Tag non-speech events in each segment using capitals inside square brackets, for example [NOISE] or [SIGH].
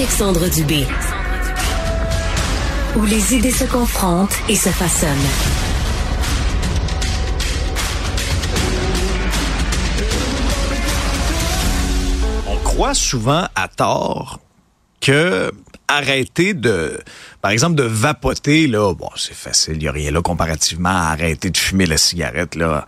Alexandre Dubé. Où les idées se confrontent et se façonnent. On croit souvent à tort que arrêter de, par exemple, de vapoter, là, c'est facile, il n'y a rien là comparativement arrêter de fumer la cigarette, là.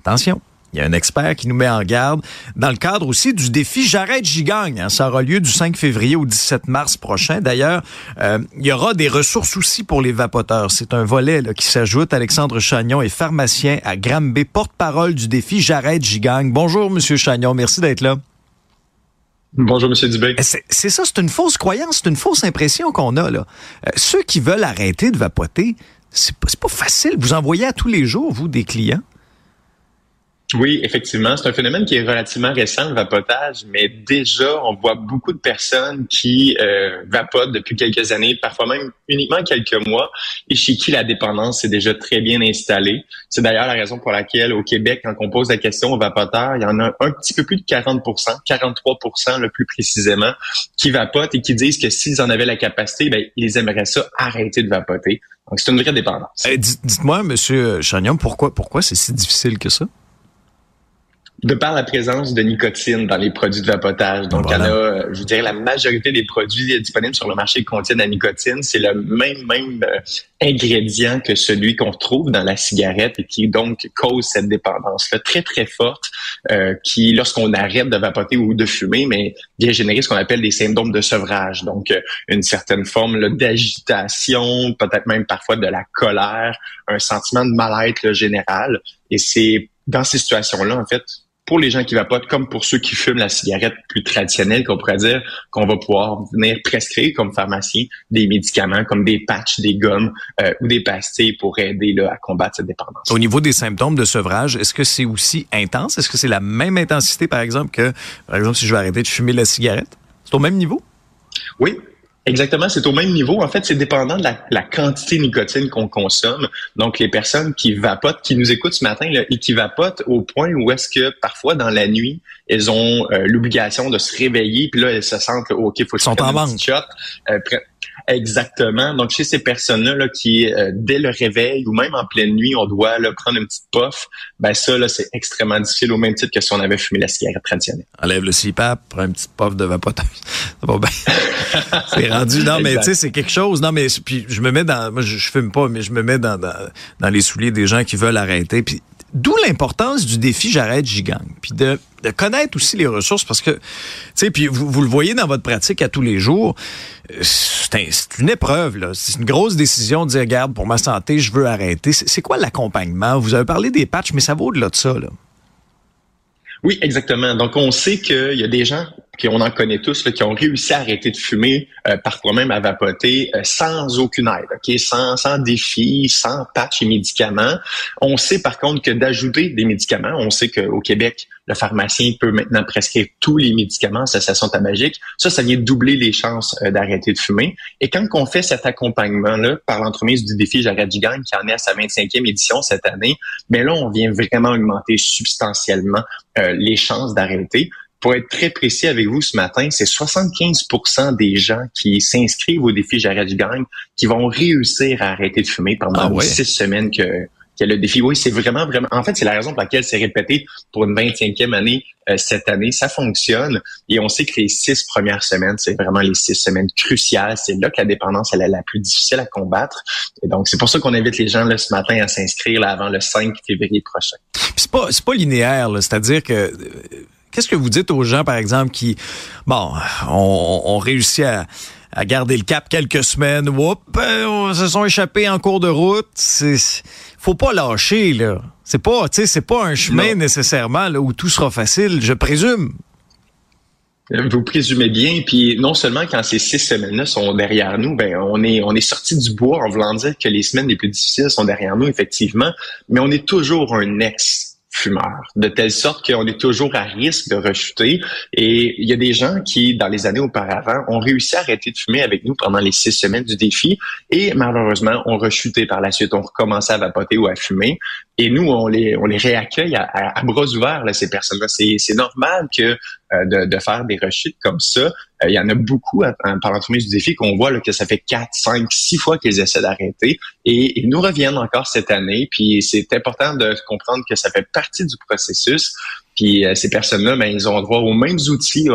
Attention. Il y a un expert qui nous met en garde dans le cadre aussi du défi J'arrête, j'y gagne. Hein. Ça aura lieu du 5 février au 17 mars prochain. D'ailleurs, euh, il y aura des ressources aussi pour les vapoteurs. C'est un volet là, qui s'ajoute. Alexandre Chagnon est pharmacien à Granby, porte-parole du défi J'arrête, j'y gagne. Bonjour, Monsieur Chagnon. Merci d'être là. Bonjour, Monsieur Dubé. Eh, c'est ça, c'est une fausse croyance, c'est une fausse impression qu'on a. là. Euh, ceux qui veulent arrêter de vapoter, c'est pas, pas facile. Vous en voyez à tous les jours, vous, des clients? Oui, effectivement, c'est un phénomène qui est relativement récent, le vapotage, mais déjà, on voit beaucoup de personnes qui euh, vapotent depuis quelques années, parfois même uniquement quelques mois, et chez qui la dépendance est déjà très bien installée. C'est d'ailleurs la raison pour laquelle au Québec, quand on pose la question aux vapoteurs, il y en a un petit peu plus de 40 43 le plus précisément, qui vapotent et qui disent que s'ils en avaient la capacité, ben, ils aimeraient ça arrêter de vapoter. Donc, c'est une vraie dépendance. Eh, dites-moi, Monsieur Chagnon, pourquoi, pourquoi c'est si difficile que ça? De par la présence de nicotine dans les produits de vapotage. Donc, il y en a, euh, je dirais, la majorité des produits disponibles sur le marché contiennent la nicotine. C'est le même, même euh, ingrédient que celui qu'on trouve dans la cigarette et qui donc cause cette dépendance-là très, très forte euh, qui, lorsqu'on arrête de vapoter ou de fumer, mais vient générer ce qu'on appelle des symptômes de sevrage. Donc, une certaine forme d'agitation, peut-être même parfois de la colère, un sentiment de mal-être général. Et c'est dans ces situations-là, en fait, pour les gens qui vapotent comme pour ceux qui fument la cigarette plus traditionnelle, qu'on pourrait dire qu'on va pouvoir venir prescrire comme pharmacien des médicaments comme des patchs, des gommes euh, ou des pastilles pour aider là, à combattre cette dépendance. Au niveau des symptômes de sevrage, est-ce que c'est aussi intense? Est-ce que c'est la même intensité, par exemple, que, par exemple, si je veux arrêter de fumer la cigarette? C'est au même niveau? Oui, Exactement, c'est au même niveau. En fait, c'est dépendant de la, quantité de nicotine qu'on consomme. Donc, les personnes qui vapotent, qui nous écoutent ce matin là, et qui vapotent au point où est-ce que parfois dans la nuit, elles ont euh, l'obligation de se réveiller, puis là, elles se sentent, OK, il faut que je prenne un shot. Euh, Exactement. Donc, chez ces personnes-là là, qui, euh, dès le réveil ou même en pleine nuit, on doit là, prendre une petite puff, ben ça, là, c'est extrêmement difficile au même titre que si on avait fumé la cigarette traditionnelle. Enlève le CPAP, prends une petite puff de vapotage. [LAUGHS] [LAUGHS] c'est rendu. Non, mais tu sais, c'est quelque chose. Non, mais puis je me mets dans. Moi, je, je fume pas, mais je me mets dans, dans, dans les souliers des gens qui veulent arrêter. Puis D'où l'importance du défi J'arrête, j'y gagne. Puis de, connaître aussi les ressources parce que, tu sais, puis vous, le voyez dans votre pratique à tous les jours, euh, c'est une épreuve, là. C'est une grosse décision de dire, regarde, pour ma santé, je veux arrêter. C'est quoi l'accompagnement? Vous avez parlé des patchs, mais ça vaut au-delà de ça, là. Oui, exactement. Donc, on sait qu'il y a des gens qui on en connaît tous, là, qui ont réussi à arrêter de fumer, euh, même à vapoter, euh, sans aucune aide, sans, sans défi, sans patch et médicaments. On sait par contre que d'ajouter des médicaments, on sait qu'au Québec, le pharmacien peut maintenant prescrire tous les médicaments, ça, ça sont magique. Ça, ça vient doubler les chances euh, d'arrêter de fumer. Et quand on fait cet accompagnement-là par l'entremise du défi J'arrête du gang, qui en est à sa 25e édition cette année, mais là, on vient vraiment augmenter substantiellement les chances d'arrêter pour être très précis avec vous ce matin, c'est 75% des gens qui s'inscrivent au défi J'arrête du gang qui vont réussir à arrêter de fumer pendant ah les six semaines que, que le défi. Oui, c'est vraiment, vraiment. En fait, c'est la raison pour laquelle c'est répété pour une 25e année euh, cette année. Ça fonctionne et on sait que les six premières semaines, c'est vraiment les six semaines cruciales. C'est là que la dépendance elle est la plus difficile à combattre. Et donc, c'est pour ça qu'on invite les gens là, ce matin à s'inscrire avant le 5 février prochain. C'est pas, c'est pas linéaire, c'est-à-dire que euh, Qu'est-ce que vous dites aux gens, par exemple, qui, bon, ont, réussi à, garder le cap quelques semaines, whoop, euh, se sont échappés en cours de route. C'est, faut pas lâcher là. C'est pas, tu sais, c'est pas un chemin nécessairement là, où tout sera facile, je présume. Vous présumez bien, puis non seulement quand ces six semaines-là sont derrière nous, ben on est on est sorti du bois en voulant dire que les semaines les plus difficiles sont derrière nous effectivement, mais on est toujours un ex fumeurs, de telle sorte qu'on est toujours à risque de rechuter. Et il y a des gens qui, dans les années auparavant, ont réussi à arrêter de fumer avec nous pendant les six semaines du défi et malheureusement ont rechuté par la suite, ont recommencé à vapoter ou à fumer. Et nous, on les, on les réaccueille à, bras ouverts, là, ces personnes-là. C'est normal que euh, de, de, faire des rechutes comme ça. Euh, il y en a beaucoup par l'entremise du défi qu'on voit là, que ça fait quatre, cinq, six fois qu'ils essaient d'arrêter et ils nous reviennent encore cette année. Puis c'est important de comprendre que ça fait partie du processus. Puis euh, ces personnes-là, ben, ils ont droit aux mêmes outils,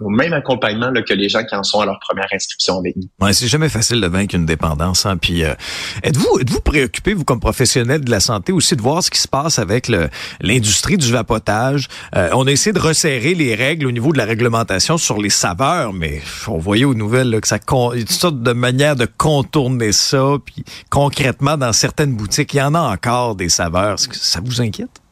au même accompagnement là, que les gens qui en sont à leur première inscription avec nous. Ouais, c'est jamais facile de vaincre une dépendance. Hein. Puis êtes-vous êtes-vous préoccupé, vous comme professionnel de la santé, aussi de voir ce qui se passe avec l'industrie du vapotage? on a essayé de resserrer les règles au niveau de la réglementation sur les saveurs, mais on voyait aux nouvelles que ça y a toutes sortes de manières de contourner ça. Puis concrètement, dans certaines boutiques, il y en a encore des saveurs. Ça vous inquiète?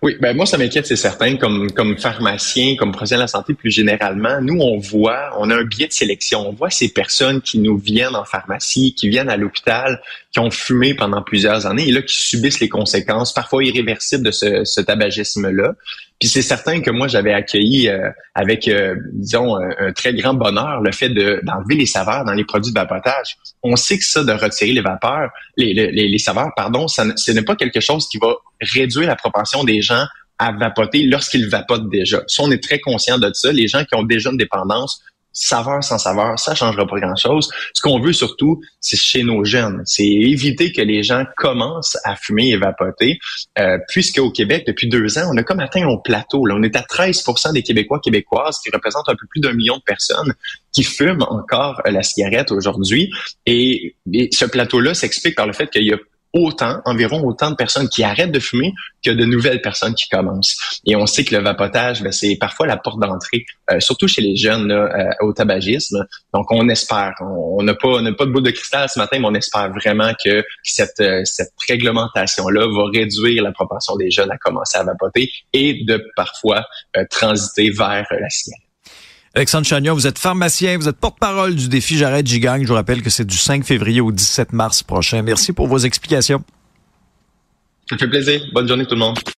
Oui, ben moi ça m'inquiète, c'est certain. Comme comme pharmacien, comme professionnel de la santé plus généralement, nous on voit, on a un biais de sélection. On voit ces personnes qui nous viennent en pharmacie, qui viennent à l'hôpital, qui ont fumé pendant plusieurs années et là qui subissent les conséquences parfois irréversibles de ce, ce tabagisme-là. Puis c'est certain que moi j'avais accueilli euh, avec euh, disons un, très grand bonheur le fait de d'enlever les saveurs dans les produits de vapotage. On sait que ça de retirer les vapeurs, les, les, les saveurs, pardon, ça, ce n'est pas quelque chose qui va réduire la propension des gens à vapoter lorsqu'ils vapotent déjà. Ça, on est très conscient de ça. Les gens qui ont déjà une dépendance saveur sans saveur, ça changera pas grand-chose. Ce qu'on veut surtout, c'est chez nos jeunes, c'est éviter que les gens commencent à fumer et vapoter, euh, puisque au Québec, depuis deux ans, on a comme atteint un plateau. Là. On est à 13% des Québécois québécoises, qui représentent un peu plus d'un million de personnes qui fument encore la cigarette aujourd'hui. et ce plateau-là s'explique par le fait qu'il y a autant, environ autant de personnes qui arrêtent de fumer que de nouvelles personnes qui commencent. Et on sait que le vapotage, ben, c'est parfois la porte d'entrée, euh, surtout chez les jeunes, euh, au tabagisme. Donc, on espère. On n'a pas, pas de boule de cristal ce matin, mais on espère vraiment que cette, euh, cette réglementation-là va réduire la proportion des jeunes à commencer à vapoter et de parfois transiter vers la cigarette. Alexandre Chagnon, vous êtes pharmacien, vous êtes porte-parole du défi J'arrête Gigang. Je vous rappelle que c'est du 5 février au 17 mars prochain. Merci pour vos explications. Ça fait plaisir. Bonne journée tout le monde.